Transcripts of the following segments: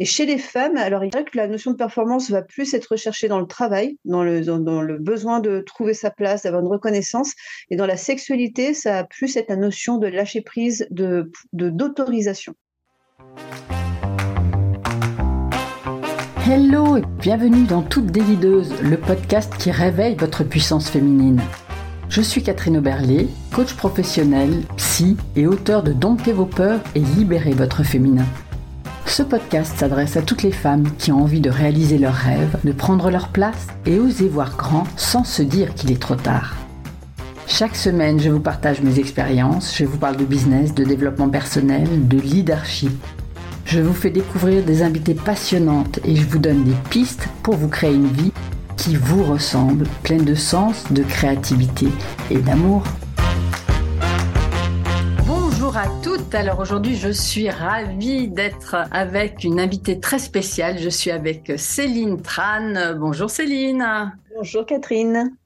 Et chez les femmes, alors il dirait que la notion de performance va plus être recherchée dans le travail, dans le, besoin de trouver sa place, d'avoir une reconnaissance. Et dans la sexualité, ça va plus la notion de lâcher prise, de d'autorisation. Hello et bienvenue dans Toute Délideuse, le podcast qui réveille votre puissance féminine. Je suis Catherine Oberlé, coach professionnel, psy et auteur de Dompter vos peurs et libérer votre féminin. Ce podcast s'adresse à toutes les femmes qui ont envie de réaliser leurs rêves, de prendre leur place et oser voir grand sans se dire qu'il est trop tard. Chaque semaine, je vous partage mes expériences, je vous parle de business, de développement personnel, de leadership. Je vous fais découvrir des invités passionnantes et je vous donne des pistes pour vous créer une vie qui vous ressemble, pleine de sens, de créativité et d'amour à toutes. Alors aujourd'hui, je suis ravie d'être avec une invitée très spéciale. Je suis avec Céline Tran. Bonjour Céline. Bonjour Catherine.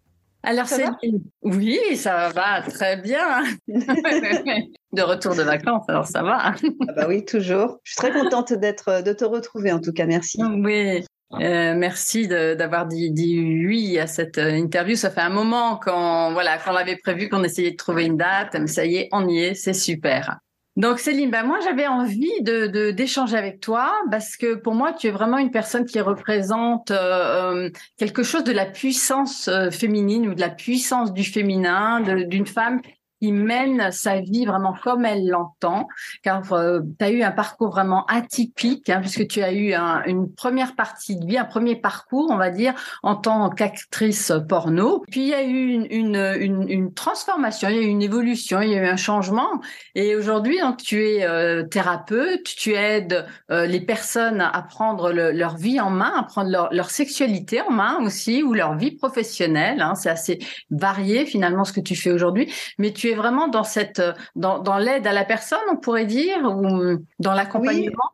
Alors Céline, oui, ça va très bien. de retour de vacances, alors ça va. ah bah oui, toujours. Je suis très contente d'être de te retrouver en tout cas, merci. Oui, euh, merci d'avoir dit, dit, oui à cette euh, interview. Ça fait un moment qu'on voilà qu'on avait prévu, qu'on essayait de trouver une date. Mais ça y est, on y est, c'est super. Donc Céline, ben moi j'avais envie de d'échanger avec toi parce que pour moi tu es vraiment une personne qui représente euh, quelque chose de la puissance féminine ou de la puissance du féminin, d'une femme qui mène sa vie vraiment comme elle l'entend, car euh, tu as eu un parcours vraiment atypique, hein, puisque tu as eu une première partie de vie, un premier parcours, on va dire, en tant qu'actrice porno. Puis il y a eu une, transformation, il y a eu une évolution, il y a eu un changement. Et aujourd'hui, tu es euh, thérapeute, tu aides euh, les personnes à prendre leur vie en main, à prendre leur, leur, sexualité en main aussi, ou leur vie professionnelle. Hein, C'est assez varié finalement ce que tu fais aujourd'hui, mais tu vraiment dans cette, dans, dans l'aide à la personne, on pourrait dire, ou dans l'accompagnement?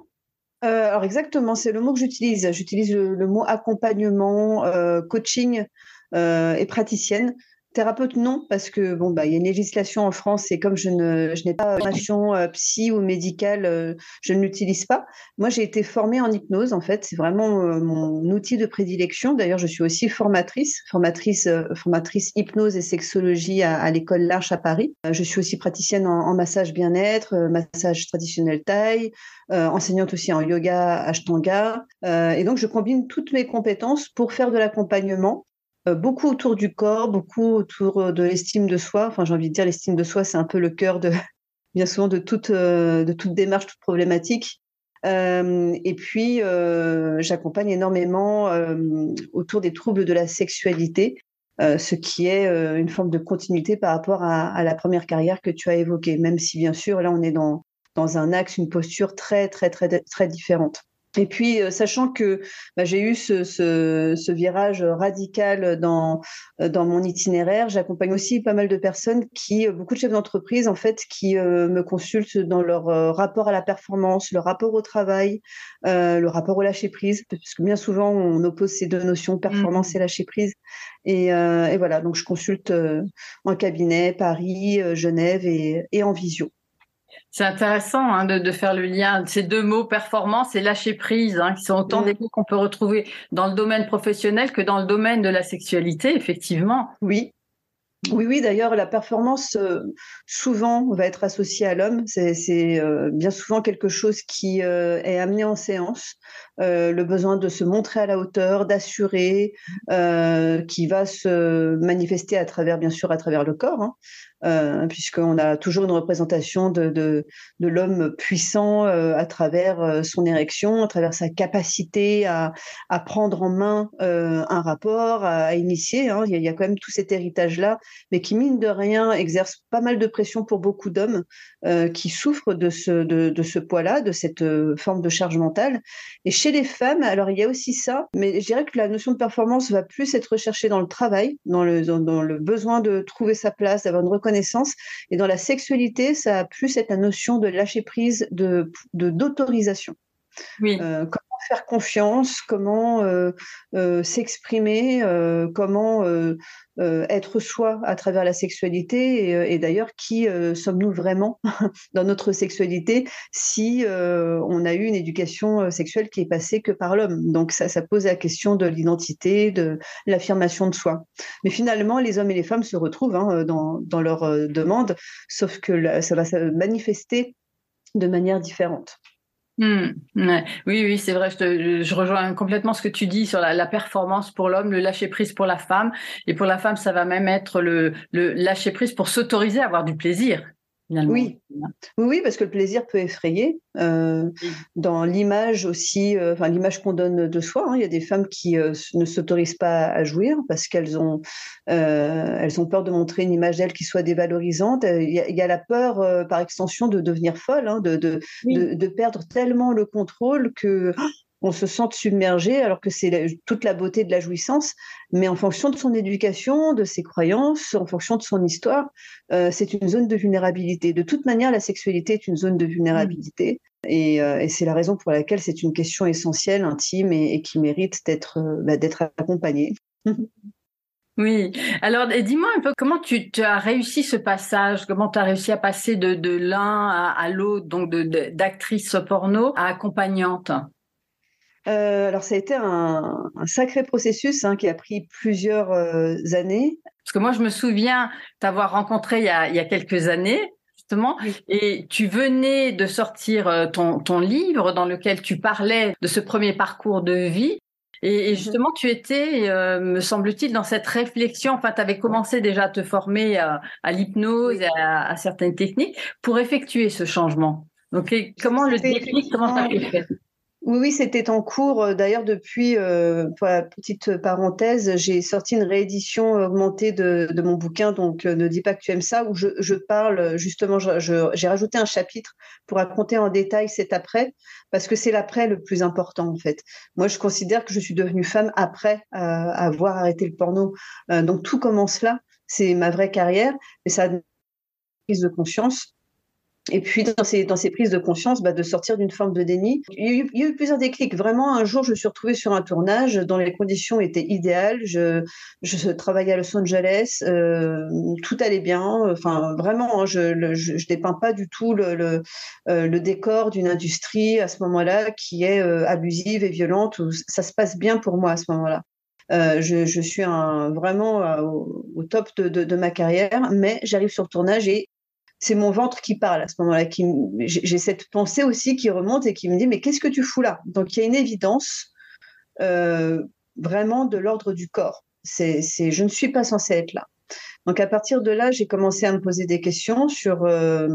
Euh, alors exactement, c'est le mot que j'utilise. J'utilise le, mot accompagnement, euh, coaching euh, et praticienne. Thérapeute, non, parce que bon, bah, il y a une législation en France et comme je ne, je n'ai pas de formation euh, psy ou médicale, euh, je ne l'utilise pas. Moi, j'ai été formée en hypnose, en fait. C'est vraiment euh, mon outil de prédilection. D'ailleurs, je suis aussi formatrice, formatrice, formatrice hypnose et sexologie à, l'école L'Arche à Paris. je suis aussi praticienne en, en massage bien-être, massage traditionnel thaï, enseignante aussi en yoga ashtanga. et donc, je combine toutes mes compétences pour faire de l'accompagnement euh, beaucoup autour du corps, beaucoup autour euh, de l'estime de soi. Enfin, j'ai envie de dire, l'estime de soi, c'est un peu le cœur de, bien souvent, de toute, euh, de toute démarche, toute problématique. et puis, j'accompagne énormément autour des troubles de la sexualité, ce qui est une forme de continuité par rapport à, à, la première carrière que tu as évoquée, même si, bien sûr, là, on est dans, dans un axe, une posture très, très, très, très différente. Et puis, euh, sachant que bah, j'ai eu ce, ce, ce, virage radical dans, euh, dans mon itinéraire, j'accompagne aussi pas mal de personnes qui, euh, beaucoup de chefs d'entreprise, en fait, qui me consultent dans leur rapport à la performance, le rapport au travail, euh, le rapport au lâcher prise, parce que bien souvent, on oppose ces deux notions, performance mmh. et lâcher prise. Et, euh, et, voilà, donc je consulte en cabinet, Paris, Genève et, et en visio. C'est intéressant hein, de, de, faire le lien. Ces deux mots, performance et lâcher prise, hein, qui sont autant des mots qu'on peut retrouver dans le domaine professionnel que dans le domaine de la sexualité, effectivement. Oui, oui, oui, d'ailleurs, la performance, euh, souvent, va être associée à l'homme. C'est euh, bien souvent quelque chose qui euh, est amené en séance. le besoin de se montrer à la hauteur, d'assurer, qui va se manifester à travers, bien sûr, à travers le corps. Hein. Euh, puisqu'on a toujours une représentation de, de, l'homme puissant euh, à travers euh, son érection, à travers sa capacité à, à prendre en main un rapport, à, initier. Hein. Il, y a, quand même tout cet héritage-là, mais qui, mine de rien, exerce pas mal de pression pour beaucoup d'hommes qui souffrent de ce, de, ce poids-là, de cette forme de charge mentale. Et chez les femmes, alors il y a aussi ça, mais je dirais que la notion de performance va plus être recherchée dans le travail, dans le, dans le besoin de trouver sa place, d'avoir une reconnaissance et dans la sexualité, ça a plus cette notion de lâcher prise, de d'autorisation. Oui. Euh, faire confiance, comment euh, euh, s'exprimer, euh, comment être soi à travers la sexualité et, d'ailleurs qui sommes-nous vraiment dans notre sexualité si on a eu une éducation sexuelle qui est passée que par l'homme? Donc ça, pose la question de l'identité, de l'affirmation de soi. Mais finalement, les hommes et les femmes se retrouvent hein, dans, dans leurs demandes, sauf que ça va se manifester de manière différente. Hmm, oui, oui, c'est vrai. Je, rejoins complètement ce que tu dis sur la, performance pour l'homme, le lâcher prise pour la femme, et pour la femme, ça va même être le, le lâcher prise pour s'autoriser à avoir du plaisir. Oui. oui, parce que le plaisir peut effrayer. Euh, dans l'image aussi, euh, enfin l'image qu'on donne de soi, hein, il y a des femmes qui euh, ne s'autorisent pas à jouir parce qu'elles ont, elles ont peur de montrer une image d'elles qui soit dévalorisante. Il y, a, la peur, par extension, de devenir folle, hein, de, de, de, perdre tellement le contrôle que on se sente submergé alors que c'est toute la beauté de la jouissance, mais en fonction de son éducation, de ses croyances, en fonction de son histoire, euh, c'est une zone de vulnérabilité. De toute manière, la sexualité est une zone de vulnérabilité. Et, euh, c'est la raison pour laquelle c'est une question essentielle, intime et, qui mérite d'être euh, bah, accompagnée. Oui. Alors, dis-moi un peu comment tu, as réussi ce passage, comment tu as réussi à passer de, l'un à, l'autre, donc d'actrice porno à accompagnante? Euh, alors, ça a été un, sacré processus hein, qui a pris plusieurs euh, années. Parce que moi, je me souviens t'avoir rencontré il y, a, quelques années, justement, et tu venais de sortir euh, ton, ton, livre dans lequel tu parlais de ce premier parcours de vie. Et, mhm. justement, tu étais, me semble-t-il, dans cette réflexion. Enfin, tu avais commencé déjà à te former à, l'hypnose et à, certaines techniques pour effectuer ce changement. Donc, comment le déclic, comment ça a fait? Oui, oui, c'était en cours. Euh, d'ailleurs, depuis, euh, pour la petite parenthèse, j'ai sorti une réédition augmentée de, de mon bouquin, donc euh, Ne dis pas que tu aimes ça, où je, je parle justement, j'ai rajouté un chapitre pour raconter en détail cet après, parce que c'est l'après le plus important en fait. Moi, je considère que je suis devenue femme après avoir arrêté le porno. donc tout commence là, c'est ma vraie carrière, et ça a une prise de conscience et puis, dans ces, dans ces prises de conscience, bah, de sortir d'une forme de déni. Il y, a eu, plusieurs déclics. Vraiment, un jour, je me suis retrouvée sur un tournage dont les conditions étaient idéales. Je, je travaillais à Los Angeles, euh, tout allait bien. Enfin, vraiment, hein, je ne je, dépeins pas du tout le, euh, le décor d'une industrie à ce moment-là qui est euh, abusive et violente. Ça se passe bien pour moi à ce moment-là. Je, je, suis vraiment au, top de, de, ma carrière, mais j'arrive sur le tournage et c'est mon ventre qui parle à ce moment-là. J'ai cette pensée aussi qui remonte et qui me dit mais qu'est-ce que tu fous là? Donc il y a une évidence euh, vraiment de l'ordre du corps. C'est, je ne suis pas censée être là. Donc à partir de là, j'ai commencé à me poser des questions sur euh,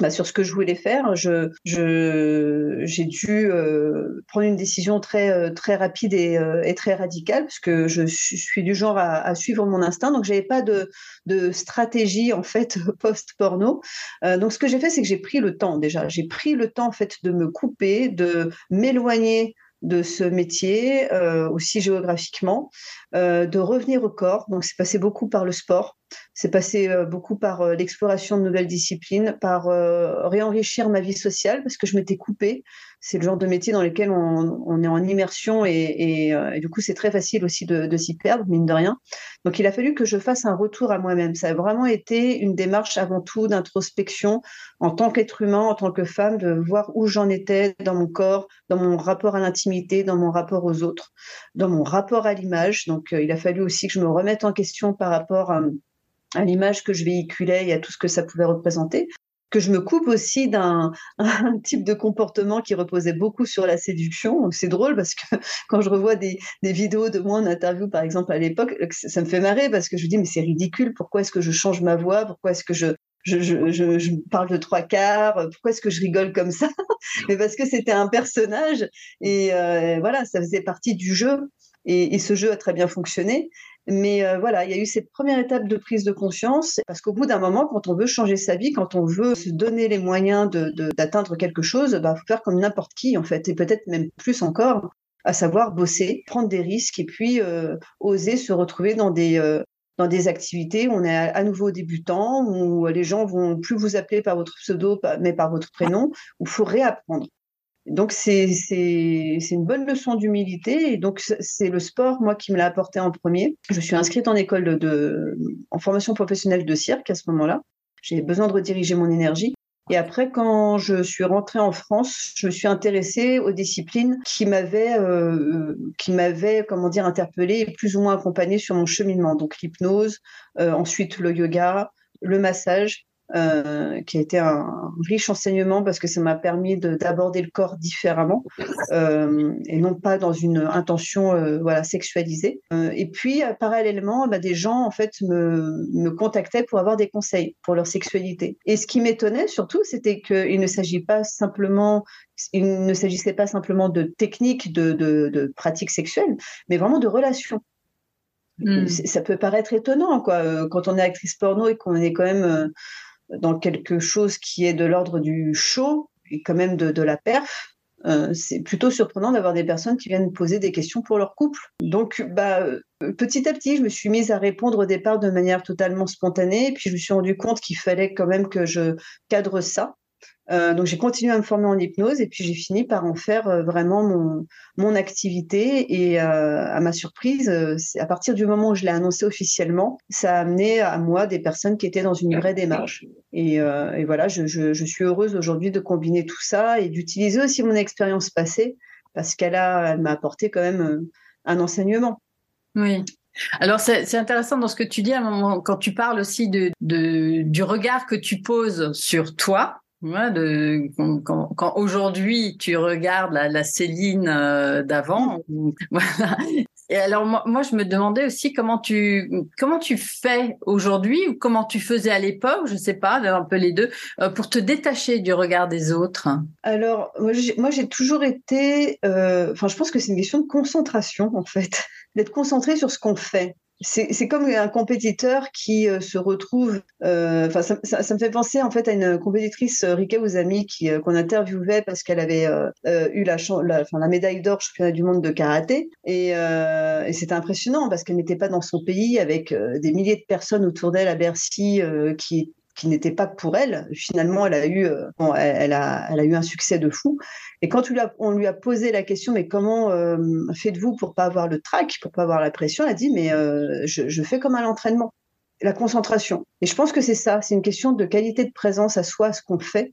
bah, sur ce que je voulais faire. Je, je, j'ai dû euh, prendre une décision très, euh, rapide et, euh, et, très radicale parce que je suis du genre à, suivre mon instinct. Donc, j'avais pas de, stratégie en fait post-porno. donc, ce que j'ai fait, c'est que j'ai pris le temps déjà. J'ai pris le temps en fait de me couper, de m'éloigner de ce métier, aussi géographiquement, de revenir au corps. Donc, c'est passé beaucoup par le sport, c'est passé euh, beaucoup par euh, l'exploration de nouvelles disciplines, par réenrichir ma vie sociale, parce que je m'étais coupée c'est le genre de métier dans lequel on, est en immersion et, euh, du coup c'est très facile aussi de, de s'y perdre, mine de rien. Donc il a fallu que je fasse un retour à moi-même. Ça a vraiment été une démarche avant tout d'introspection en tant qu'être humain, en tant que femme, de voir où j'en étais dans mon corps, dans mon rapport à l'intimité, dans mon rapport aux autres, dans mon rapport à l'image. Donc euh, il a fallu aussi que je me remette en question par rapport à à l'image que je véhiculais et à tout ce que ça pouvait représenter que je me coupe aussi d'un type de comportement qui reposait beaucoup sur la séduction. C'est drôle parce que quand je revois des, vidéos de moi en interview, par exemple, à l'époque, ça me fait marrer parce que je me dis, mais c'est ridicule, pourquoi est-ce que je change ma voix? Pourquoi est-ce que je, je, je, je, parle de trois quarts? Pourquoi est-ce que je rigole comme ça? Mais parce que c'était un personnage et euh, voilà, ça faisait partie du jeu. Et, et, ce jeu a très bien fonctionné. Mais euh, voilà, il y a eu cette première étape de prise de conscience, parce qu'au bout d'un moment, quand on veut changer sa vie, quand on veut se donner les moyens d'atteindre quelque chose, il bah, faut faire comme n'importe qui, en fait, et peut-être même plus encore, à savoir bosser, prendre des risques, et puis euh, oser se retrouver dans des... Euh, dans des activités où on est à, nouveau débutant, où les gens vont plus vous appeler par votre pseudo, mais par votre prénom, où il faut réapprendre. Donc c'est une bonne leçon d'humilité. Et donc c'est le sport, moi, qui me l'a apporté en premier. Je suis inscrite en école de, en formation professionnelle de cirque à ce moment-là. J'ai besoin de rediriger mon énergie. Et après, quand je suis rentrée en France, je me suis intéressée aux disciplines qui m'avaient, euh, qui m'avaient, comment dire, interpellée et plus ou moins accompagnée sur mon cheminement. Donc l'hypnose, euh, ensuite le yoga, le massage euh, qui a été un, riche enseignement parce que ça m'a permis d'aborder le corps différemment euh, et non pas dans une intention euh, voilà sexualisée. Et puis parallèlement, bah, des gens en fait me, me contactaient pour avoir des conseils pour leur sexualité. Et ce qui m'étonnait surtout, c'était qu'il ne s'agit pas simplement il ne s'agissait pas simplement de techniques de, de, de pratiques sexuelles, mais vraiment de relations. Mmh. Ça peut paraître étonnant, quoi, quand on est actrice porno et qu'on est quand même dans quelque chose qui est de l'ordre du show et quand même de, la perf, euh, c'est plutôt surprenant d'avoir des personnes qui viennent poser des questions pour leur couple. Donc, bah, euh, petit à petit, je me suis mise à répondre au départ de manière totalement spontanée, puis je me suis rendu compte qu'il fallait quand même que je cadre ça. Euh, donc j'ai continué à me former en hypnose et puis j'ai fini par en faire euh, vraiment mon, mon activité. Et euh, à ma surprise, à partir du moment où je l'ai annoncé officiellement, ça a amené à moi des personnes qui étaient dans une vraie démarche. Et, voilà, je, je, je, suis heureuse aujourd'hui de combiner tout ça et d'utiliser aussi mon expérience passée parce qu'elle elle m'a apporté quand même un enseignement. Oui. Alors c'est intéressant dans ce que tu dis à un moment quand tu parles aussi de, de du regard que tu poses sur toi Ouais, de, quand, quand aujourd'hui tu regardes la, la Céline euh, d'avant, voilà. Et alors moi, moi, je me demandais aussi comment tu comment tu fais aujourd'hui ou comment tu faisais à l'époque, je sais pas, un peu les deux, euh, pour te détacher du regard des autres? Alors moi j'ai toujours été, euh, enfin je pense que c'est une question de concentration en fait, d'être concentré sur ce qu'on fait c'est comme un compétiteur qui euh, se retrouve. Euh, ça, ça, ça, me fait penser en fait à une compétitrice euh, Rika Ouzami qui qu'on interviewait parce qu'elle avait eu la, la, la médaille d'or championnat du monde de karaté et, et c'était impressionnant parce qu'elle n'était pas dans son pays avec des milliers de personnes autour d'elle à Bercy qui qui n'était pas pour elle. Finalement, elle a eu, euh, bon, elle, a, elle a eu un succès de fou. Et quand on lui a posé la question, mais comment euh, faites-vous pour pas avoir le trac, pour pas avoir la pression? Elle a dit, mais euh, je, je fais comme à l'entraînement, la concentration. Et je pense que c'est ça, c'est une question de qualité de présence à soi, à ce qu'on fait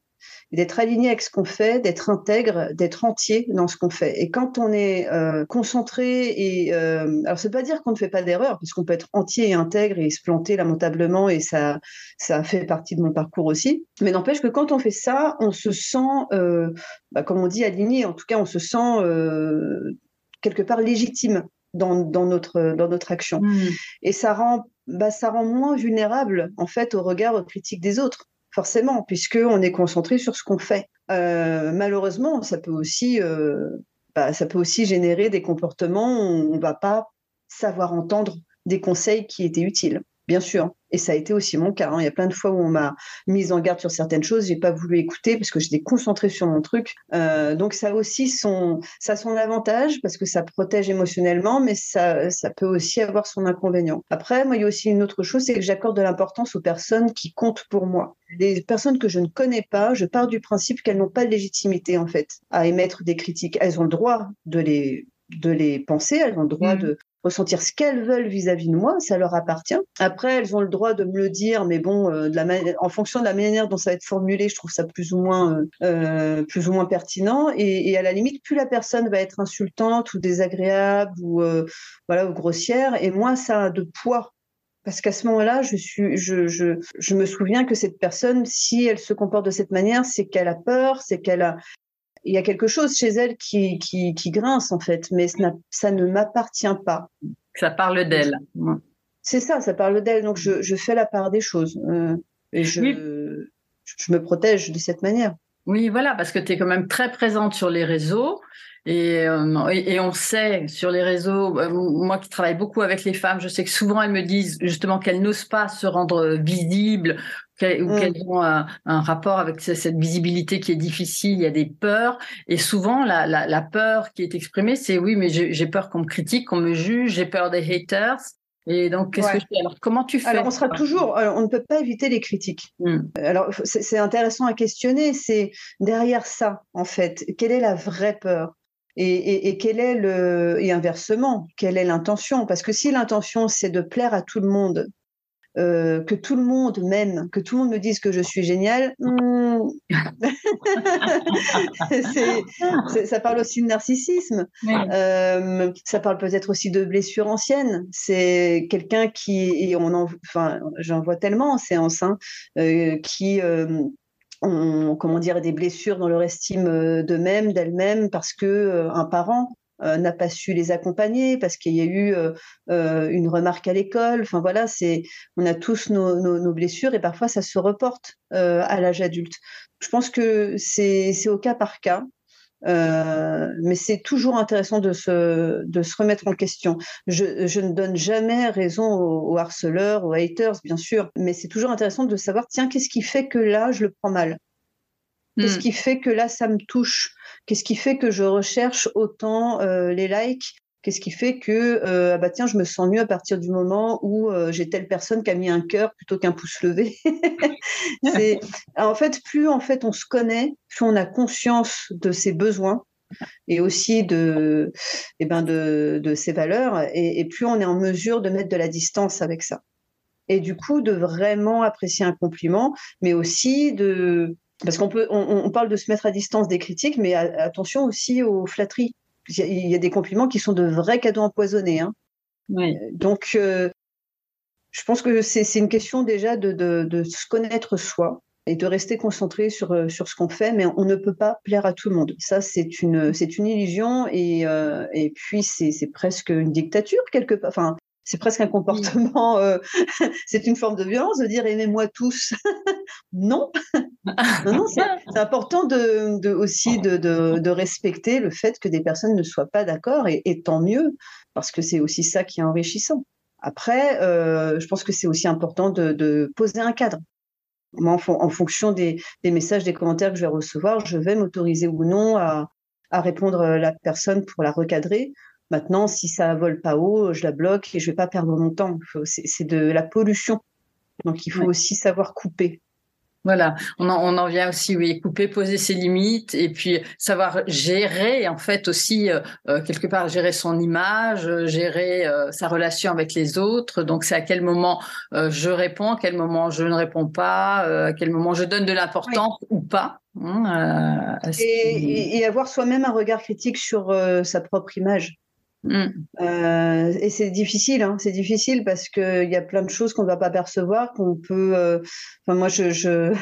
d'être aligné avec ce qu'on fait, d'être intègre, d'être entier dans ce qu'on fait. Et quand on est euh, concentré et euh, alors c'est pas dire qu'on ne fait pas d'erreur, puisqu'on peut être entier et intègre et se planter lamentablement et ça ça fait partie de mon parcours aussi. Mais n'empêche que quand on fait ça, on se sent, euh, bah, comme on dit, aligné. En tout cas, on se sent euh, quelque part légitime dans, dans, notre dans notre action. Mmh. Et ça rend bah, ça rend moins vulnérable en fait au regard critique des autres forcément, puisqu'on est concentré sur ce qu'on fait. Euh, malheureusement, ça peut aussi, euh, bah, ça peut aussi générer des comportements où on ne va pas savoir entendre des conseils qui étaient utiles bien sûr. Et ça a été aussi mon cas. Hein. Il y a plein de fois où on m'a mise en garde sur certaines choses, j'ai pas voulu écouter parce que j'étais concentrée sur mon truc. Euh, donc ça aussi son, ça son avantage parce que ça protège émotionnellement, mais ça, ça peut aussi avoir son inconvénient. Après, moi, il y a aussi une autre chose, c'est que j'accorde de l'importance aux personnes qui comptent pour moi. Les personnes que je ne connais pas, je pars du principe qu'elles n'ont pas de légitimité en fait à émettre des critiques. Elles ont le droit de les de les penser, elles ont le droit mmh. de, ressentir ce qu'elles veulent vis-à-vis de moi, ça leur appartient. Après, elles ont le droit de me le dire, mais bon, euh, en fonction de la manière dont ça va être formulé, je trouve ça plus ou moins, euh, euh, plus ou moins pertinent. Et, à la limite, plus la personne va être insultante ou désagréable ou voilà grossière, et moins ça a de poids parce qu'à ce moment-là, je me souviens que cette personne, si elle se comporte de cette manière, c'est qu'elle a peur, c'est qu'elle a, il y a quelque chose chez elle qui, qui, qui grince en fait, mais ça, ça ne m'appartient pas. Ça parle d'elle. C'est ça, ça parle d'elle. Donc je, je, fais la part des choses euh, et je, je me protège de cette manière. Oui, voilà, parce que tu es quand même très présente sur les réseaux. Et, euh, et, on sait sur les réseaux, euh, moi qui travaille beaucoup avec les femmes, je sais que souvent elles me disent justement qu'elles n'osent pas se rendre visibles ou mm. qu'elles ont un, un, rapport avec cette visibilité qui est difficile, il y a des peurs. Et souvent, la, la, la peur qui est exprimée, c'est oui, mais j'ai peur qu'on me critique, qu'on me juge, j'ai peur des haters. Et donc, qu'est-ce que je fais? Alors, comment tu fais? Alors, on sera toujours, on ne peut pas éviter les critiques. Hmm. Alors, c'est intéressant à questionner. C'est derrière ça, en fait, quelle est la vraie peur? Et, et, quel est le et inversement, quelle est l'intention? Parce que si l'intention c'est de plaire à tout le monde, euh, que tout le monde m'aime, que tout le monde me dise que je suis géniale, hmm. ça parle aussi de narcissisme. Euh, ça parle peut-être aussi de blessures anciennes. C'est quelqu'un qui, et on en, enfin, j'en vois tellement en séance, hein, euh, qui ont, comment dire, des blessures dans leur estime d'eux-mêmes, d'elles-mêmes, parce que un parent euh, n'a pas su les accompagner parce qu'il y a eu euh, euh, une remarque à l'école. Enfin voilà, c'est on a tous nos, blessures et parfois ça se reporte à l'âge adulte. Je pense que c'est au cas par cas. Mais c'est toujours intéressant de se, de se remettre en question. Je, je ne donne jamais raison aux, harceleurs, aux haters, bien sûr, mais c'est toujours intéressant de savoir, tiens, qu'est-ce qui fait que là, je le prends mal? Qu'est-ce hmm. qui fait que là, ça me touche? Qu'est-ce qui fait que je recherche autant euh, les likes? Qu'est-ce qui fait que euh, ah bah tiens, je me sens mieux à partir du moment où euh, j'ai telle personne qui a mis un cœur plutôt qu'un pouce levé? en fait plus en fait on se connaît, plus on a conscience de ses besoins et aussi de eh ben de, de ses valeurs et, et plus on est en mesure de mettre de la distance avec ça. Et du coup de vraiment apprécier un compliment, mais aussi de parce qu'on peut, on, parle de se mettre à distance des critiques, mais attention aussi aux flatteries. Il y, a, des compliments qui sont de vrais cadeaux empoisonnés. Hein. Euh, donc, euh, je pense que c'est une question déjà de, de, se connaître soi et de rester concentré sur, euh, sur ce qu'on fait, mais on ne peut pas plaire à tout le monde. Ça, c'est une, c'est une illusion et, et puis c'est presque une dictature quelque part. Enfin, c'est presque un comportement, euh, c'est une forme de violence de dire aimez-moi tous. non, non, non c'est important de, aussi de, respecter le fait que des personnes ne soient pas d'accord et, tant mieux parce que c'est aussi ça qui est enrichissant. Après, euh, je pense que c'est aussi important de, poser un cadre. Moi, en, fonction des, messages, des commentaires que je vais recevoir, je vais m'autoriser ou non à, à répondre à la personne pour la recadrer Maintenant, si ça vole pas haut, je la bloque et je vais pas perdre mon temps. C'est de la pollution. Donc, il faut aussi savoir couper. Voilà, on en, on en vient aussi, oui, couper, poser ses limites et puis savoir gérer, en fait, aussi, euh, euh, quelque part, gérer son image, gérer euh, sa relation avec les autres. Donc, c'est à quel moment je réponds, à quel moment je ne réponds pas, à quel moment je donne de l'importance ou pas. Hein, et, et, avoir soi-même un regard critique sur sa propre image. Mm. Euh, et c'est difficile, hein, c'est difficile parce qu'il y a plein de choses qu'on ne va pas percevoir, qu'on peut. Euh, enfin, moi, je, je,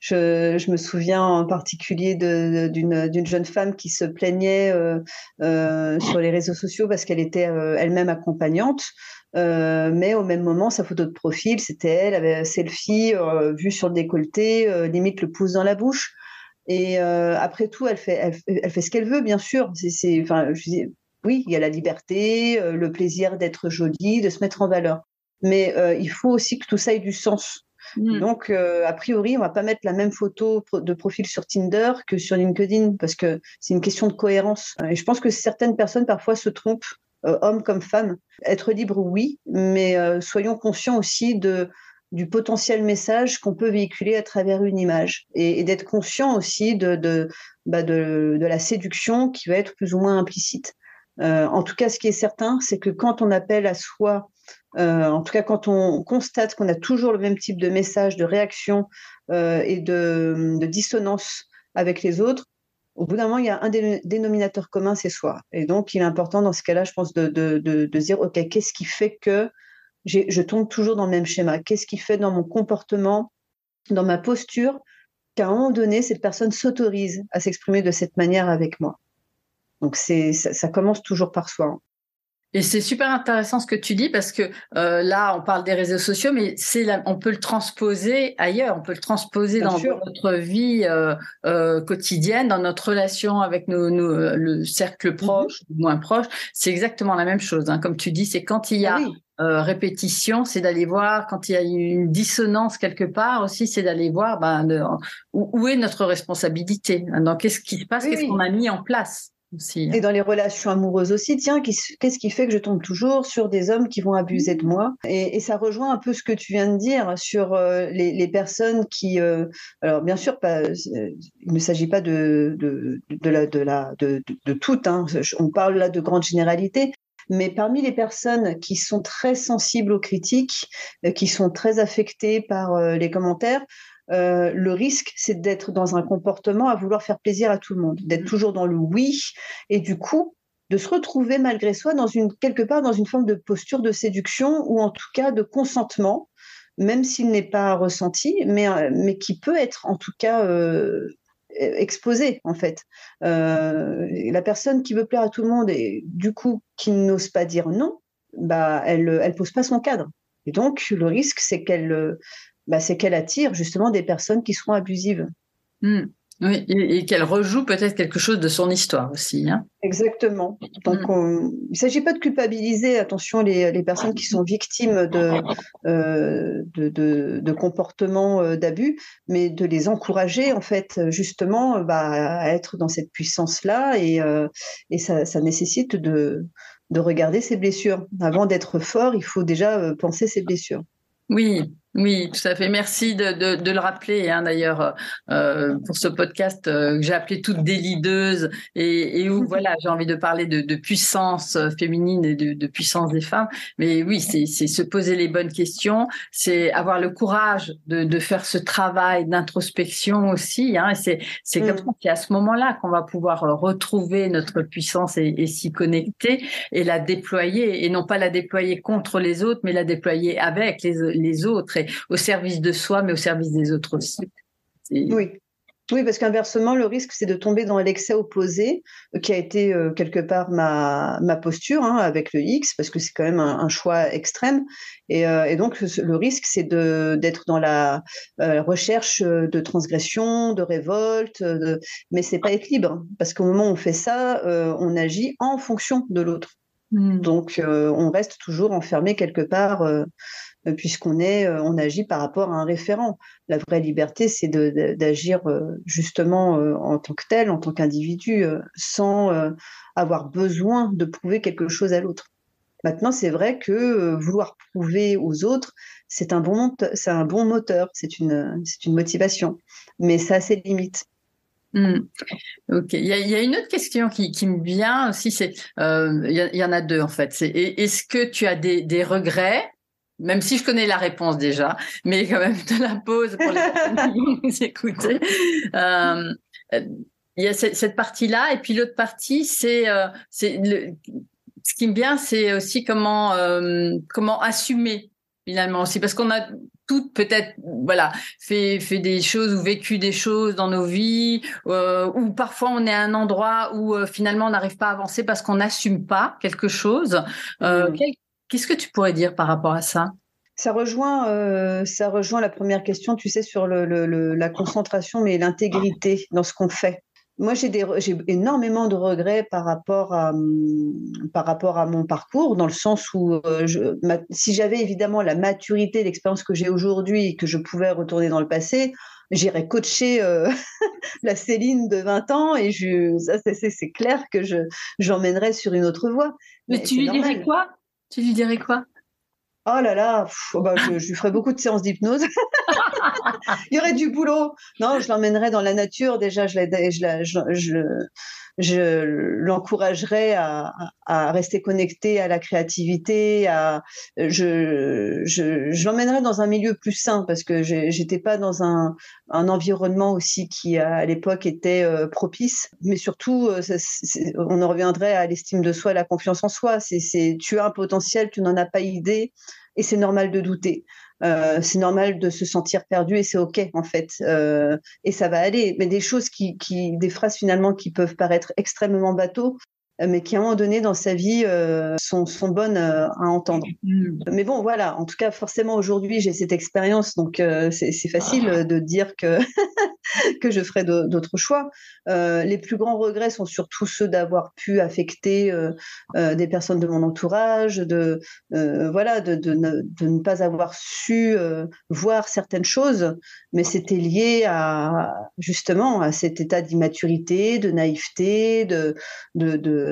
je, me souviens en particulier d'une jeune femme qui se plaignait euh, sur les réseaux sociaux parce qu'elle était elle-même accompagnante. mais au même moment, sa photo de profil, c'était elle, avait selfie vue sur le décolleté, limite le pouce dans la bouche. Et après tout, elle fait, elle, fait ce qu'elle veut, bien sûr. C'est, enfin, oui, il y a la liberté, euh, le plaisir d'être jolie, de se mettre en valeur. Mais euh, il faut aussi que tout ça ait du sens. Mm. Donc, euh, a priori, on va pas mettre la même photo de profil sur Tinder que sur LinkedIn parce que c'est une question de cohérence. Et je pense que certaines personnes parfois se trompent, hommes comme femmes. Être libre, oui, mais soyons conscients aussi de du potentiel message qu'on peut véhiculer à travers une image et, d'être conscient aussi de, bah, de, de, la séduction qui va être plus ou moins implicite. Euh, en tout cas, ce qui est certain, c'est que quand on appelle à soi, euh, en tout cas quand on constate qu'on a toujours le même type de message, de réaction euh, et de, dissonance avec les autres, au bout d'un moment, il y a un dénominateur commun, c'est soi. Et donc, il est important dans ce cas-là, je pense, de, de dire, OK, qu'est-ce qui fait que je tombe toujours dans le même schéma? Qu'est-ce qui fait dans mon comportement, dans ma posture, qu'à un moment donné, cette personne s'autorise à s'exprimer de cette manière avec moi? Donc c'est ça, commence toujours par soi. Hein. Et c'est super intéressant ce que tu dis parce que euh, là, on parle des réseaux sociaux, mais c'est on peut le transposer ailleurs, on peut le transposer dans notre vie euh, euh, quotidienne, dans notre relation avec nos, le cercle mm-hmm. proche ou moins proche. C'est exactement la même chose. Hein. Comme tu dis, c'est quand il y a ah répétition, c'est d'aller voir quand il y a une dissonance quelque part aussi, c'est d'aller voir ben, où, est notre responsabilité. Hein. Donc, qu'est-ce qui se passe, qu'est-ce qu'on a mis en place? Et dans les relations amoureuses aussi, tiens, qu'est-ce qui fait que je tombe toujours sur des hommes qui vont abuser de moi? Et, ça rejoint un peu ce que tu viens de dire sur euh, les, personnes qui, euh, alors bien sûr, euh, il ne s'agit pas de de, de, de, de, toutes, hein. on parle là de grandes généralités, mais parmi les personnes qui sont très sensibles aux critiques, qui sont très affectées par les commentaires, euh, le risque, c'est d'être dans un comportement à vouloir faire plaisir à tout le monde, d'être mm. toujours dans le oui, et du coup, de se retrouver malgré soi dans une, quelque part dans une forme de posture de séduction ou en tout cas de consentement, même s'il n'est pas ressenti, mais, euh, mais qui peut être en tout cas euh, exposé en fait. la personne qui veut plaire à tout le monde et du coup qui n'ose pas dire non, bah elle elle pose pas son cadre. Et donc le risque c'est qu'elle bah, c'est qu'elle attire justement des personnes qui seront abusives. Hmm. Oui, et, qu'elle rejoue peut-être quelque chose de son histoire aussi. Hein. Exactement. Donc, hmm. il ne s'agit pas de culpabiliser, attention, les, les personnes qui sont victimes de, euh, de, de, comportements euh, d'abus, mais de les encourager, en fait, justement, bah, à être dans cette puissance-là. Et, euh, et ça, ça, nécessite de, de regarder ses blessures. Avant d'être fort, il faut déjà penser ses blessures. Oui, oui, tout à fait. Merci de, de, de le rappeler. Hein, D'ailleurs, euh, pour ce podcast euh, que j'ai appelé toutes des leaders et, et où voilà, j'ai envie de parler de, de puissance féminine et de, de, puissance des femmes. Mais oui, c'est se poser les bonnes questions, c'est avoir le courage de, de faire ce travail d'introspection aussi. Hein, c'est c'est comme mm. ça, c'est à ce moment-là qu'on va pouvoir retrouver notre puissance et, et s'y connecter et la déployer et non pas la déployer contre les autres, mais la déployer avec les, les autres au service de soi, mais au service des autres aussi. Oui. Oui, parce qu'inversement, le risque, c'est de tomber dans l'excès opposé, euh, qui a été euh, quelque part ma, ma posture hein, avec le X, parce que c'est quand même un, choix extrême. Et, euh, et, donc, le risque, c'est d'être dans la recherche de transgression, de révolte, de... mais c'est pas être libre, parce qu'au moment où on fait ça, on agit en fonction de l'autre. Hmm. Donc, on reste toujours enfermé quelque part puisqu'on est, euh, on agit par rapport à un référent. La vraie liberté, c'est d'agir euh, justement en tant que tel, en tant qu'individu, sans avoir besoin de prouver quelque chose à l'autre. Maintenant, c'est vrai que vouloir prouver aux autres, c'est un bon, moteur, c'est une, motivation, mais ça a ses limites. Hmm. Ok, il y, a, une autre question qui, me vient aussi, il y, en a deux en fait. Est-ce que tu as des regrets même si je connais la réponse déjà, mais quand même de la pause pour les personnes qui vont nous écouter. Euh, il y a cette, partie-là, et puis l'autre partie, c'est euh, c'est ce qui me vient, c'est aussi comment euh, comment assumer finalement aussi, parce qu'on a toutes peut-être voilà fait fait des choses ou vécu des choses dans nos vies, euh, ou parfois on est à un endroit où euh, finalement on n'arrive pas à avancer parce qu'on n'assume pas quelque chose. Euh, mmh. Qu'est-ce que tu pourrais dire par rapport à ça? Ça rejoint, euh, ça rejoint la première question, tu sais, sur le, la concentration, mais l'intégrité dans ce qu'on fait. Moi, j'ai énormément de regrets par rapport à, hum, par rapport à mon parcours, dans le sens où euh, je, si j'avais évidemment la maturité, l'expérience que j'ai aujourd'hui et que je pouvais retourner dans le passé, j'irais coacher euh, la Céline de 20 ans et je, ça, c'est clair que je, j'emmènerais sur une autre voie. Mais, tu lui dirais quoi? Tu lui dirais quoi? Oh là là, oh bah, je, lui ferais beaucoup de séances d'hypnose. Il y aurait du boulot. Non, je l'emmènerais dans la nature. Déjà, je, je, je, je l'encouragerais à, à, rester connecté à la créativité. À, je je, je l'emmènerais dans un milieu plus sain parce que j'étais pas dans un, un environnement aussi qui à l'époque était euh, propice. Mais surtout, euh, on en reviendrait à l'estime de soi, à la confiance en soi. C'est tu as un potentiel, tu n'en as pas idée et c'est normal de douter. Euh, c'est normal de se sentir perdu et c'est ok en fait euh, et ça va aller mais des choses qui, qui des phrases finalement qui peuvent paraître extrêmement bateaux mais qui à un moment donné dans sa vie euh, sont, sont bonnes euh, à entendre. Mm. Mais bon, voilà, en tout cas, forcément aujourd'hui j'ai cette expérience, donc euh, c'est facile ah. de dire que, que je ferai d'autres choix. les plus grands regrets sont surtout ceux d'avoir pu affecter des personnes de mon entourage, de, voilà, de, de, ne, de, ne, pas avoir su voir certaines choses, mais c'était lié à justement à cet état d'immaturité, de naïveté, de, de, de,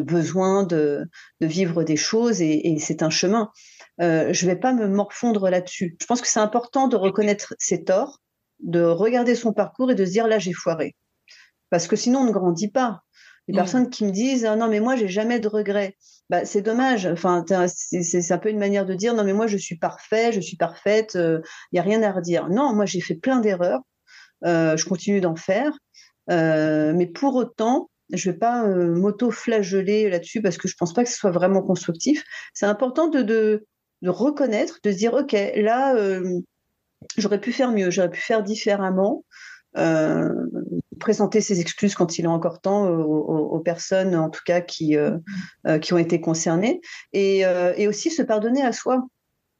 besoin de, vivre des choses et, c'est un chemin. Euh, je ne vais pas me morfondre là-dessus. Je pense que c'est important de reconnaître ses torts, de regarder son parcours et de se dire là j'ai foiré. Parce que sinon on ne grandit pas. Les mmh. personnes qui me disent ah non mais moi j'ai jamais de regrets, bah, c'est dommage. Enfin c'est un peu une manière de dire non mais moi je suis parfait, je suis parfaite, il euh, n'y a rien à redire. Non moi j'ai fait plein d'erreurs, euh, je continue d'en faire, mais pour autant je ne vais pas euh, m'auto-flageller là-dessus parce que je ne pense pas que ce soit vraiment constructif. C'est important de, de, reconnaître, de se dire, OK, là, euh, j'aurais pu faire mieux, j'aurais pu faire différemment. Euh, présenter ses excuses quand il est encore temps aux, personnes, en tout cas, qui, qui ont été concernées. Et, et, aussi se pardonner à soi.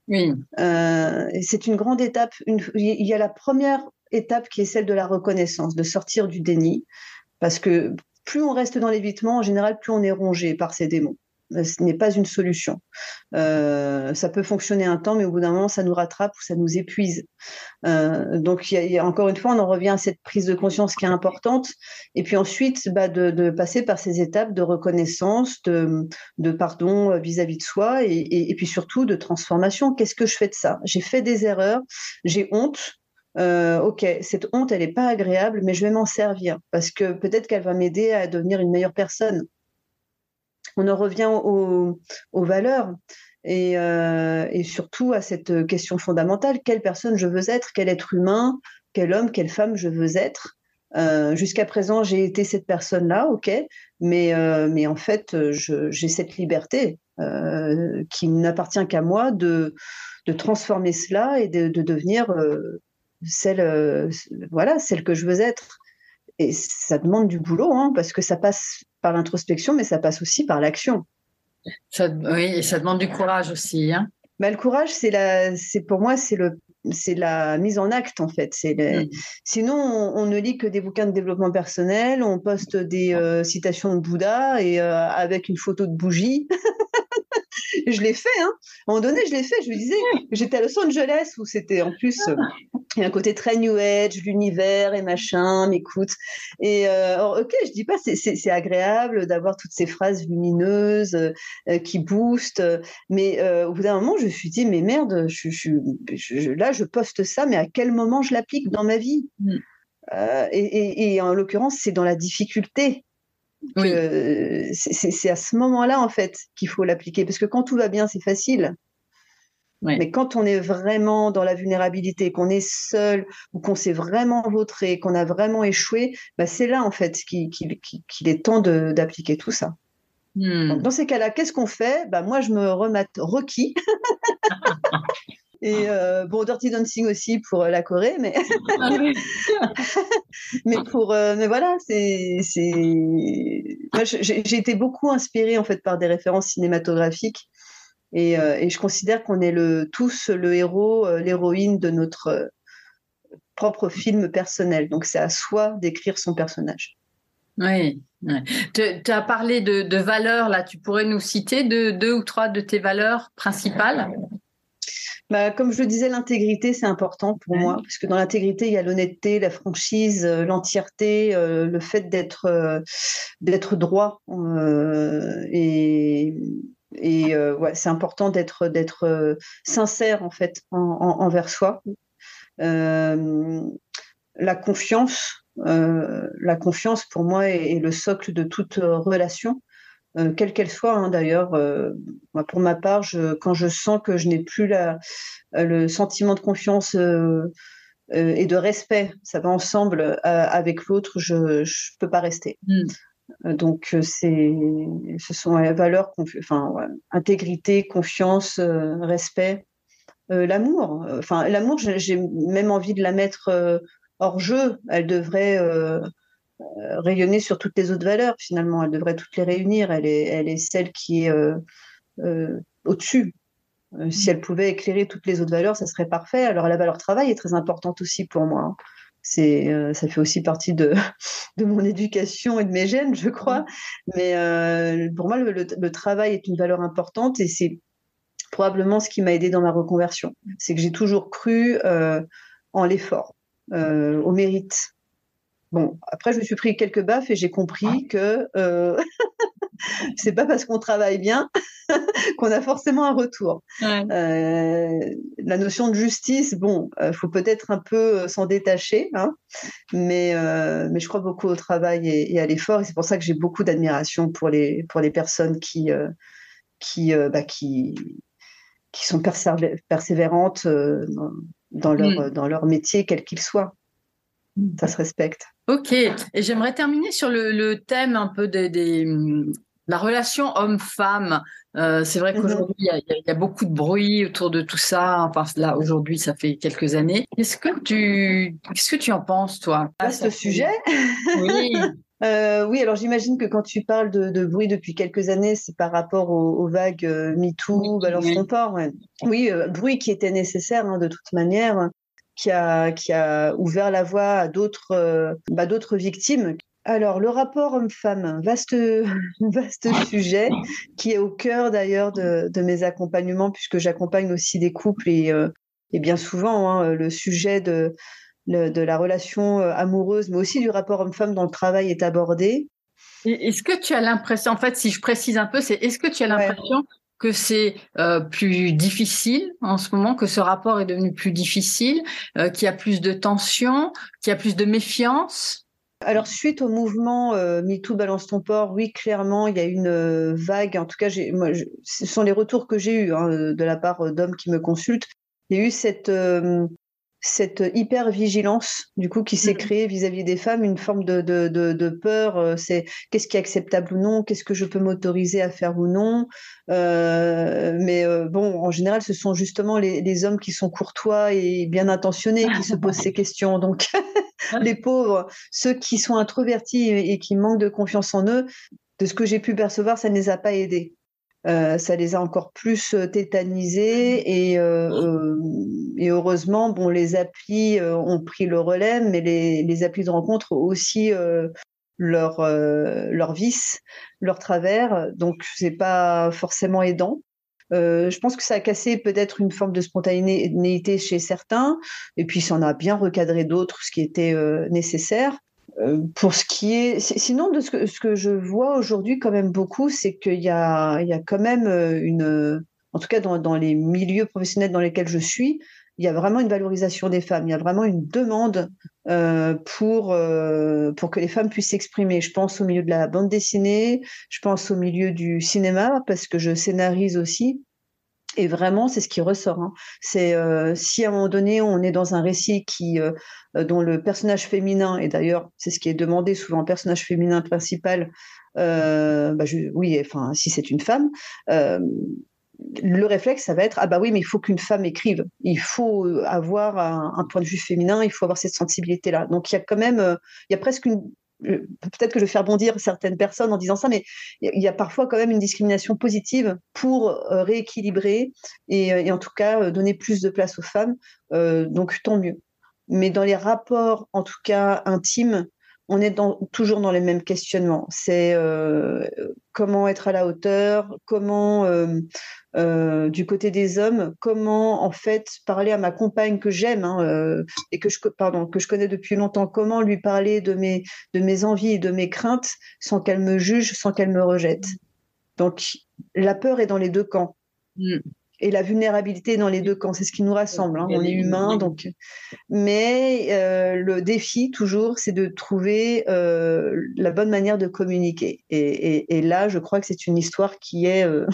Oui. c'est une grande étape. Une, il y a la première étape qui est celle de la reconnaissance, de sortir du déni. Parce que plus on reste dans l'évitement, en général, plus on est rongé par ces démons. Euh, ce n'est pas une solution. Euh, ça peut fonctionner un temps, mais au bout d'un moment, ça nous rattrape ou ça nous épuise. Euh, donc, y a, encore une fois, on en revient à cette prise de conscience qui est importante. Et puis ensuite, bah, de, passer par ces étapes de reconnaissance, de, pardon vis-à-vis de soi, et puis surtout de transformation. Qu'est-ce que je fais de ça? J'ai fait des erreurs, j'ai honte. Euh, ok, cette honte, elle n'est pas agréable, mais je vais m'en servir parce que peut-être qu'elle va m'aider à devenir une meilleure personne. On en revient aux, valeurs euh, et, surtout à cette question fondamentale quelle personne je veux être, quel être humain, quel homme, quelle femme je veux être. Euh, jusqu'à présent, j'ai été cette personne-là, ok, mais, en fait, j'ai cette liberté qui n'appartient qu'à moi de, transformer cela et de devenir celle, euh, voilà, celle que je veux être. Et ça demande du boulot, hein, parce que ça passe par l'introspection, mais ça passe aussi par l'action. Ça, oui, et ça demande du courage aussi. Hein. Bah, le courage, c'est la, c'est pour moi, c'est le, c'est la mise en acte en fait. C'est mm. Sinon, on, ne lit que des bouquins de développement personnel, on poste des euh, citations de Bouddha et euh, avec une photo de bougie. je l'ai fait, hein. À un moment donné, je l'ai fait. Je me disais, j'étais à Los Angeles où c'était en plus, euh, il y a un côté très New Age, l'univers et machin, m'écoute. Et euh, ok, je dis pas, c'est agréable d'avoir toutes ces phrases lumineuses euh, qui boostent, mais au bout d'un moment, je me suis dit, mais merde, je, là, je poste ça, mais à quel moment je l'applique dans ma vie? Mm. et, en l'occurrence, c'est dans la difficulté. C'est à ce moment-là, en fait, qu'il faut l'appliquer. Parce que quand tout va bien, c'est facile. Mais quand on est vraiment dans la vulnérabilité, qu'on est seul ou qu'on s'est vraiment vautré, qu'on a vraiment échoué, bah c'est là, en fait, qu'il est temps d'appliquer tout ça. Hmm. dans ces cas-là, qu'est-ce qu'on fait? Bah, Moi, je me remate Rocky. Et euh, bon, Dirty Dancing aussi pour euh, la Corée, mais ah mais pour euh, mais voilà, c'est c'est j'ai été beaucoup inspirée en fait par des références cinématographiques et, et je considère qu'on est le tous le héros, l'héroïne de notre propre film personnel. Donc c'est à soi d'écrire son personnage. Oui. Tu, as parlé de, de valeurs là. Tu pourrais nous citer deux, deux ou trois de tes valeurs principales? Bah, comme je le disais, l'intégrité, c'est important pour moi, parce que dans l'intégrité, il y a l'honnêteté, la franchise, euh, l'entièreté, euh, le fait d'être euh, d'être droit. et et ouais, c'est important d'être d'être sincère, en fait, envers soi. la confiance, la confiance, pour moi, est le socle de toute relation. Euh, quelle qu'elle soit hein, d'ailleurs. Euh, pour ma part, quand je sens que je n'ai plus euh, le sentiment de confiance et de respect, ça va ensemble avec l'autre, je ne peux pas rester. Hmm. Donc, c'est, ce sont les valeurs, enfin, intégrité, confiance, respect, l'amour. Enfin, l'amour, j'ai même envie de la mettre hors jeu. Elle devrait rayonner sur toutes les autres valeurs. Finalement, elle devrait toutes les réunir. Elle est, elle est celle qui est au-dessus. si elle pouvait éclairer toutes les autres valeurs, ça serait parfait. Alors la valeur travail est très importante aussi pour moi. Hein. C'est, ça fait aussi partie de, de mon éducation et de mes gènes, je crois. Mais pour moi, le, travail est une valeur importante et c'est probablement ce qui m'a aidé dans ma reconversion. C'est que j'ai toujours cru en l'effort, au mérite. Bon, après, je me suis pris quelques baffes et j'ai compris que euh, c'est pas parce qu'on travaille bien qu'on a forcément un retour. Euh, la notion de justice, bon, il euh, faut peut-être un peu s'en détacher, hein, mais, mais je crois beaucoup au travail et, à l'effort et c'est pour ça que j'ai beaucoup d'admiration pour les, pour les personnes qui, qui, bah, qui, qui sont persévérantes dans, leur, mm. dans leur métier, quel qu'il soit. Ça se respecte. Ok, et j'aimerais terminer sur le, thème un peu des, la relation homme-femme. Euh, c'est vrai mhm. qu'aujourd'hui, il y, a beaucoup de bruit autour de tout ça. Enfin, là, aujourd'hui, ça fait quelques années. Qu'est-ce que tu, qu'est-ce que tu en penses, toi? À ce sujet? Oui. Euh, oui, alors j'imagine que quand tu parles de, bruit depuis quelques années, c'est par rapport aux, vagues euh, MeToo, Balance ton port. Oui, bruit qui était nécessaire hein, de toute manière qui a, qui a ouvert la voie à d'autres euh, bah, d'autres victimes. Alors, le rapport homme-femme, vaste, vaste sujet qui est au cœur d'ailleurs de, de, mes accompagnements, puisque j'accompagne aussi des couples et, euh, et bien souvent, hein, le sujet de, de la relation euh, amoureuse, mais aussi du rapport homme-femme dans le travail est abordé. Est-ce que tu as l'impression, en fait, si je précise un peu, c'est est-ce que tu as l'impression que c'est euh, plus difficile en ce moment, que ce rapport est devenu plus difficile, euh, qu'il y a plus de tension, qu'il y a plus de méfiance alors, suite au mouvement euh, MeToo Balance ton port, oui, clairement, il y a une vague. En tout cas, moi, ce sont les retours que j'ai eus hein, de la part d'hommes qui me consultent. Il y a eu cette, cette hyper vigilance du coup qui s'est mmh. créée vis-à-vis des femmes, une forme de, de, de, peur. Euh, c'est qu'est-ce qui est acceptable ou non, qu'est-ce que je peux m'autoriser à faire ou non. Euh, mais euh, bon, en général, ce sont justement les, les, hommes qui sont courtois et bien intentionnés qui se posent ces questions. Donc, les pauvres, ceux qui sont introvertis et qui manquent de confiance en eux, de ce que j'ai pu percevoir, ça ne les a pas aidés. Euh, ça les a encore plus euh, tétanisés et, euh, et, heureusement, bon, les applis ont pris le relais, mais les, les applis de rencontre ont aussi leur leur vice, leur travers, donc c'est pas forcément aidant. je pense que ça a cassé peut-être une forme de spontanéité chez certains, et puis ça en a bien recadré d'autres, ce qui était nécessaire. Euh, pour ce qui est, sinon de ce que, je vois aujourd'hui quand même beaucoup, c'est qu'il y a, il y a quand même euh, une, en tout cas dans, les milieux professionnels dans lesquels je suis, il y a vraiment une valorisation des femmes. Il y a vraiment une demande euh, pour euh, pour que les femmes puissent s'exprimer. Je pense au milieu de la bande dessinée, je pense au milieu du cinéma parce que je scénarise aussi. Et vraiment, c'est ce qui ressort. Hein. C'est euh, si à un moment donné on est dans un récit qui euh, dont le personnage féminin et d'ailleurs c'est ce qui est demandé souvent, personnage féminin principal. Euh, bah, oui, enfin si c'est une femme. le réflexe, ça va être ah bah oui, mais il faut qu'une femme écrive. Il faut avoir un, point de vue féminin, il faut avoir cette sensibilité-là. Donc il y a quand même, il y a presque une, peut-être que je vais faire bondir certaines personnes en disant ça, mais il y a parfois quand même une discrimination positive pour euh, rééquilibrer et, euh, et, en tout cas euh, donner plus de place aux femmes. donc tant mieux. Mais dans les rapports, en tout cas intimes, on est toujours dans les mêmes questionnements. C'est euh, comment être à la hauteur, comment, euh, euh, du côté des hommes, comment en fait parler à ma compagne que j'aime hein, et que je, connais depuis longtemps, comment lui parler de mes, de mes envies et de mes craintes sans qu'elle me juge, sans qu'elle me rejette. Donc la peur est dans les deux camps. Mm et la vulnérabilité dans les deux camps. C'est ce qui nous rassemble. Hein. On est humain, donc. Mais euh, le défi toujours, c'est de trouver euh, la bonne manière de communiquer. Et, là, je crois que c'est une histoire qui est euh,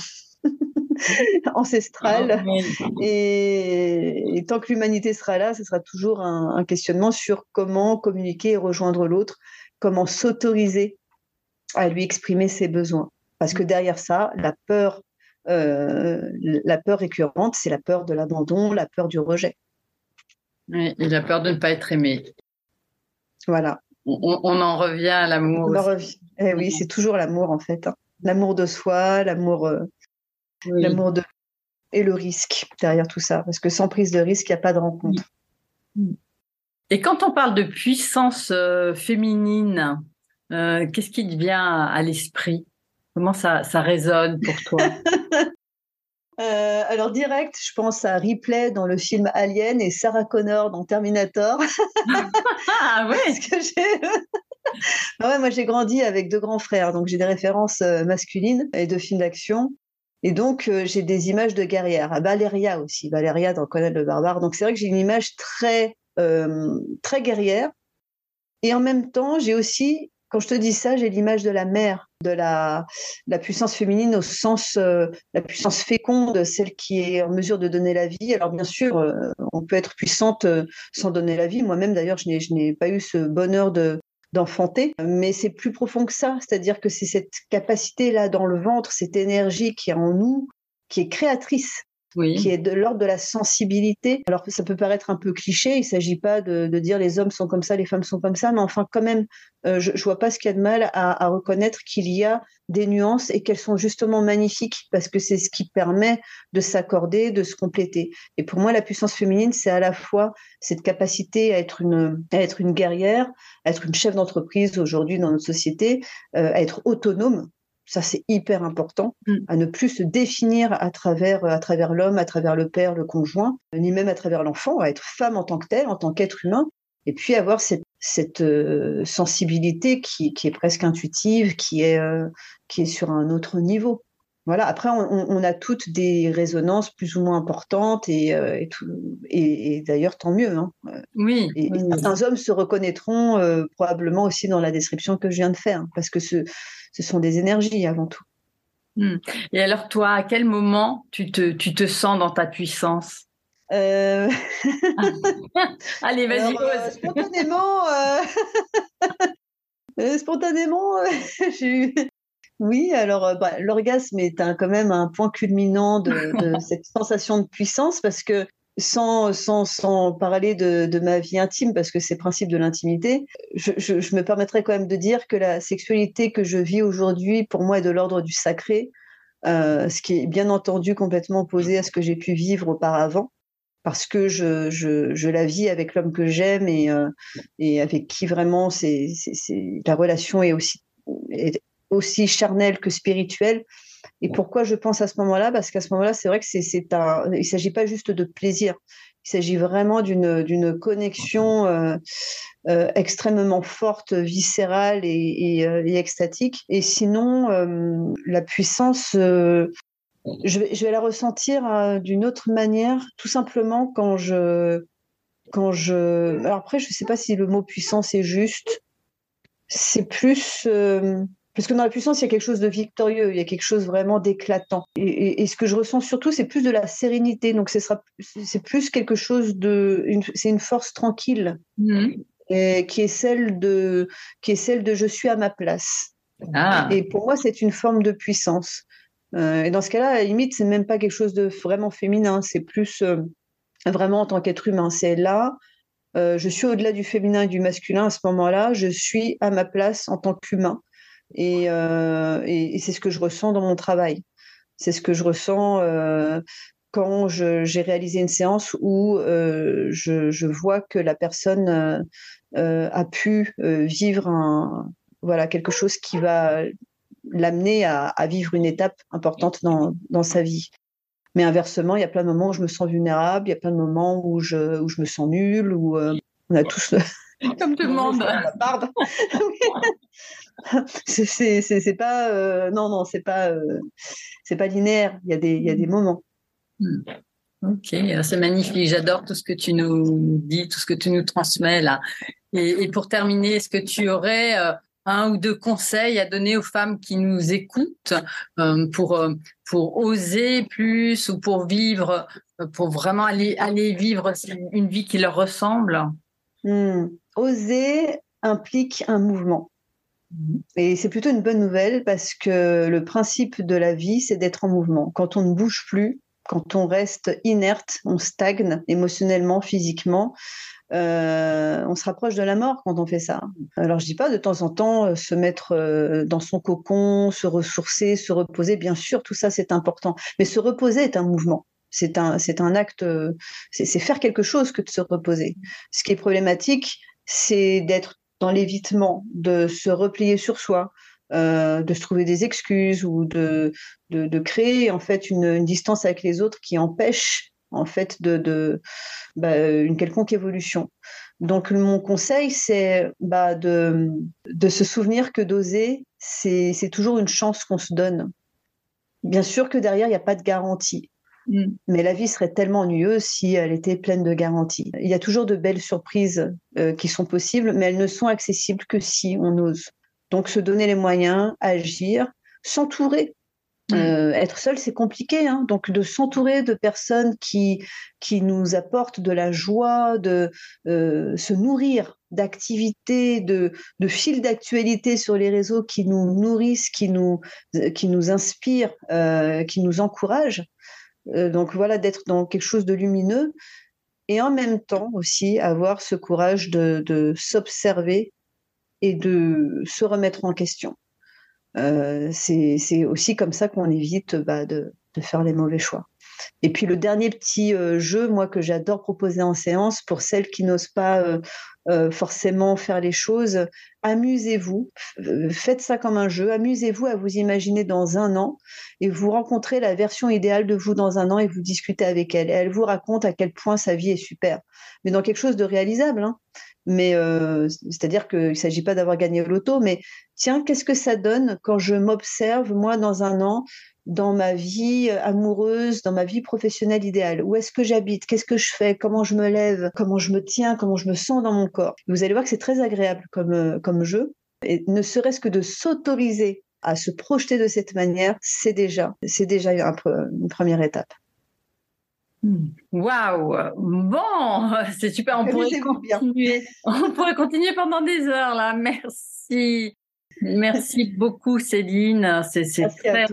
ancestrale. Ah, et, tant que l'humanité sera là, ce sera toujours un, un questionnement sur comment communiquer et rejoindre l'autre, comment s'autoriser à lui exprimer ses besoins. Parce que derrière ça, la peur euh, la peur récurrente, c'est la peur de l'abandon, la peur du rejet. et la peur de ne pas être aimé. Voilà. on, en revient à l'amour. Eh oui, c'est toujours l'amour en fait. Hein. L'amour de soi, l'amour, euh, l'amour de et le risque derrière tout ça, parce que sans prise de risque, il n'y a pas de rencontre. Et quand on parle de puissance euh, féminine, qu'est-ce qui te vient à l'esprit? Comment ça, ça résonne pour toi? Euh, alors direct, je pense à Ripley dans le film Alien et Sarah Connor dans Terminator. ah ouais. Ah ouais, moi j'ai grandi avec deux grands frères, donc j'ai des références euh, masculines et de films d'action. Et donc euh, j'ai des images de guerrières. À Valeria aussi, Valeria dans Conan le barbare. Donc c'est vrai que j'ai une image très très guerrière. Et en même temps, j'ai aussi quand je te dis ça, j'ai l'image de la mère, de la, puissance féminine au sens, euh, la puissance féconde, celle qui est en mesure de donner la vie. Alors bien sûr, euh, on peut être puissante euh, sans donner la vie. Moi-même, d'ailleurs, je n'ai pas eu ce bonheur de d'enfanter, mais c'est plus profond que ça. C'est-à-dire que c'est cette capacité-là dans le ventre, cette énergie qui est en nous, qui est créatrice qui est de l'ordre de la sensibilité. Alors ça peut paraître un peu cliché, il ne s'agit pas de, dire les hommes sont comme ça, les femmes sont comme ça, mais enfin quand même, euh, je, ne vois pas ce qu'il y a de mal à, reconnaître qu'il y a des nuances et qu'elles sont justement magnifiques parce que c'est ce qui permet de s'accorder, de se compléter. Et pour moi, la puissance féminine, c'est à la fois cette capacité à être une, à être une guerrière, à être une chef d'entreprise aujourd'hui dans notre société, euh, à être autonome ça c'est hyper important, mm. à ne plus se définir à travers, à travers l'homme, à travers le père, le conjoint, ni même à travers l'enfant, à être femme en tant que telle, en tant qu'être humain, et puis avoir cette, cette euh, sensibilité qui, qui, est presque intuitive, qui est, euh, qui est sur un autre niveau. Voilà. Après, on, on, a toutes des résonances plus ou moins importantes et, euh, et, tout, et, et d'ailleurs tant mieux. Hein. Oui. Et, certains hommes se reconnaîtront probablement aussi dans la description que je viens de faire, hein, parce que ce, ce sont des énergies avant tout. Hmm. Et alors toi, à quel moment tu te, tu te sens dans ta puissance? Euh... Allez, vas-y. Euh, spontanément, euh... euh spontanément, j'ai eu. Oui, alors bah, l'orgasme est un, quand même un point culminant de, de cette sensation de puissance parce que sans, sans, sans parler de, de, ma vie intime, parce que c'est le principe de l'intimité, je, je, je, me permettrais quand même de dire que la sexualité que je vis aujourd'hui, pour moi, est de l'ordre du sacré, euh, ce qui est bien entendu complètement opposé à ce que j'ai pu vivre auparavant, parce que je, je, la vis avec l'homme que j'aime et, euh, et avec qui vraiment c'est, la relation est aussi, est aussi charnelle que spirituelle. Et pourquoi je pense à ce moment-là? Parce qu'à ce moment-là, c'est vrai que c'est, un. Il ne s'agit pas juste de plaisir. Il s'agit vraiment d'une, d'une connexion euh, euh, extrêmement forte, viscérale et, euh, et, extatique. Et sinon, la puissance, je vais, je vais la ressentir d'une autre manière, tout simplement quand je. Quand je... Alors après, je ne sais pas si le mot puissance est juste. C'est plus parce que dans la puissance, il y a quelque chose de victorieux, il y a quelque chose vraiment d'éclatant. Et, ce que je ressens surtout, c'est plus de la sérénité. Donc, ce sera, c'est plus quelque chose de, c'est une force tranquille, mmh. et, qui est celle de, qui est celle de je suis à ma place. Ah. Et pour moi, c'est une forme de puissance. Euh, et dans ce cas-là, à la limite, c'est même pas quelque chose de vraiment féminin. C'est plus euh, vraiment en tant qu'être humain. C'est là. Euh, je suis au-delà du féminin et du masculin à ce moment-là. Je suis à ma place en tant qu'humain. Euh, et, et, c'est ce que je ressens dans mon travail. C'est ce que je ressens euh, quand j'ai réalisé une séance où euh, je, je, vois que la personne a pu vivre un, voilà, quelque chose qui va l'amener à, à, vivre une étape importante dans, dans, sa vie. Mais inversement, il y a plein de moments où je me sens vulnérable, il y a plein de moments où je, où je me sens nulle, où on a tous. Comme tout le monde. c'est pas euh, non non c'est pas euh, c'est pas linéaire il y a des il y a des moments hmm. ok c'est magnifique j'adore tout ce que tu nous dis tout ce que tu nous transmets là et, pour terminer est-ce que tu aurais euh, un ou deux conseils à donner aux femmes qui nous écoutent pour pour oser plus ou pour vivre pour vraiment aller aller vivre une vie qui leur ressemble? Hmm. oser implique un mouvement. Et c'est plutôt une bonne nouvelle parce que le principe de la vie, c'est d'être en mouvement. Quand on ne bouge plus, Quand on reste inerte, on stagne émotionnellement, physiquement. Euh, on se rapproche de la mort quand on fait ça. Alors je dis pas de temps en temps euh, se mettre euh, dans son cocon, se ressourcer, se reposer. Bien sûr, tout ça c'est important. Mais se reposer est un mouvement. C'est un, c'est un acte, c'est faire quelque chose que de se reposer. Ce qui est problématique, c'est d'être dans l'évitement, de se replier sur soi, de se trouver des excuses ou de, de, créer en fait une, distance avec les autres qui empêche en fait de, bah, une quelconque évolution. Donc mon conseil, c'est bah, de, de se souvenir que d'oser, c'est toujours une chance qu'on se donne. Bien sûr que derrière, il n'y a pas de garantie. Mm. Mais la vie serait tellement ennuyeuse si elle était pleine de garanties. Il y a toujours de belles surprises euh, qui sont possibles, mais elles ne sont accessibles que si on ose. Donc se donner les moyens, agir, s'entourer Mmh. Euh, être seul, c'est compliqué. Hein. Donc, de s'entourer de personnes qui, qui nous apportent de la joie, de euh, se nourrir d'activités, de, de fils d'actualité sur les réseaux qui nous nourrissent, qui nous, qui nous inspirent, euh, qui nous encouragent. Donc, voilà, d'être dans quelque chose de lumineux. Et en même temps aussi, avoir ce courage de, s'observer et de se remettre en question. Euh, c'est aussi comme ça qu'on évite bah, de, de, faire les mauvais choix. Et puis le dernier petit euh, jeu, moi que j'adore proposer en séance pour celles qui n'osent pas euh, euh forcément faire les choses, amusez-vous, faites ça comme un jeu, amusez-vous à vous imaginer dans un an et vous rencontrez la version idéale de vous dans un an et vous discutez avec elle. Et elle vous raconte à quel point sa vie est super, mais dans quelque chose de réalisable. Hein. Mais euh, c'est-à-dire qu'il ne s'agit pas d'avoir gagné l'auto, mais tiens, qu'est-ce que ça donne quand je m'observe, moi, dans un an, dans ma vie amoureuse, dans ma vie professionnelle idéale Où est-ce que j'habite? Qu'est-ce que je fais? Comment je me lève? Comment je me tiens? Comment je me sens dans mon corps? Vous allez voir que c'est très agréable comme, euh, comme jeu. Et ne serait-ce que de s'autoriser à se projeter de cette manière, c'est déjà, c'est déjà une première étape. Waouh Bon, c'est super. On pourrait continuer. On pourrait continuer pendant des heures là. Merci. Merci beaucoup Céline. C'est très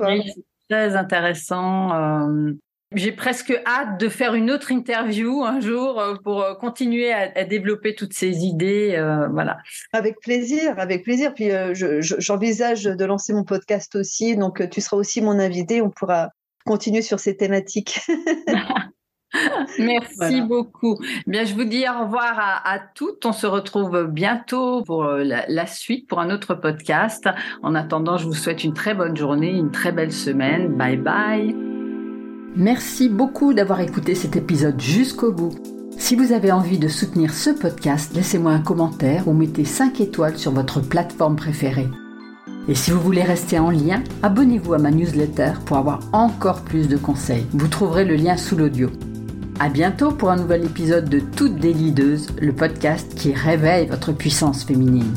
très intéressant. Euh, j'ai presque hâte de faire une autre interview un jour euh, pour euh, continuer à, développer toutes ces idées. voilà. Avec plaisir, avec plaisir. Puis j'envisage de lancer mon podcast aussi, donc tu seras aussi mon invité. On pourra continuer sur ces thématiques. Merci beaucoup. Bien, je vous dis au revoir à, toutes. On se retrouve bientôt pour euh, la, suite, pour un autre podcast. En attendant, je vous souhaite une très bonne journée, une très belle semaine. Bye bye. Merci beaucoup d'avoir écouté cet épisode jusqu'au bout. Si vous avez envie de soutenir ce podcast, laissez-moi un commentaire ou mettez 5 étoiles sur votre plateforme préférée. Et si vous voulez rester en lien, abonnez-vous à ma newsletter pour avoir encore plus de conseils. Vous trouverez le lien sous l'audio. À bientôt pour un nouvel épisode de Toutes des Leaders, le podcast qui réveille votre puissance féminine.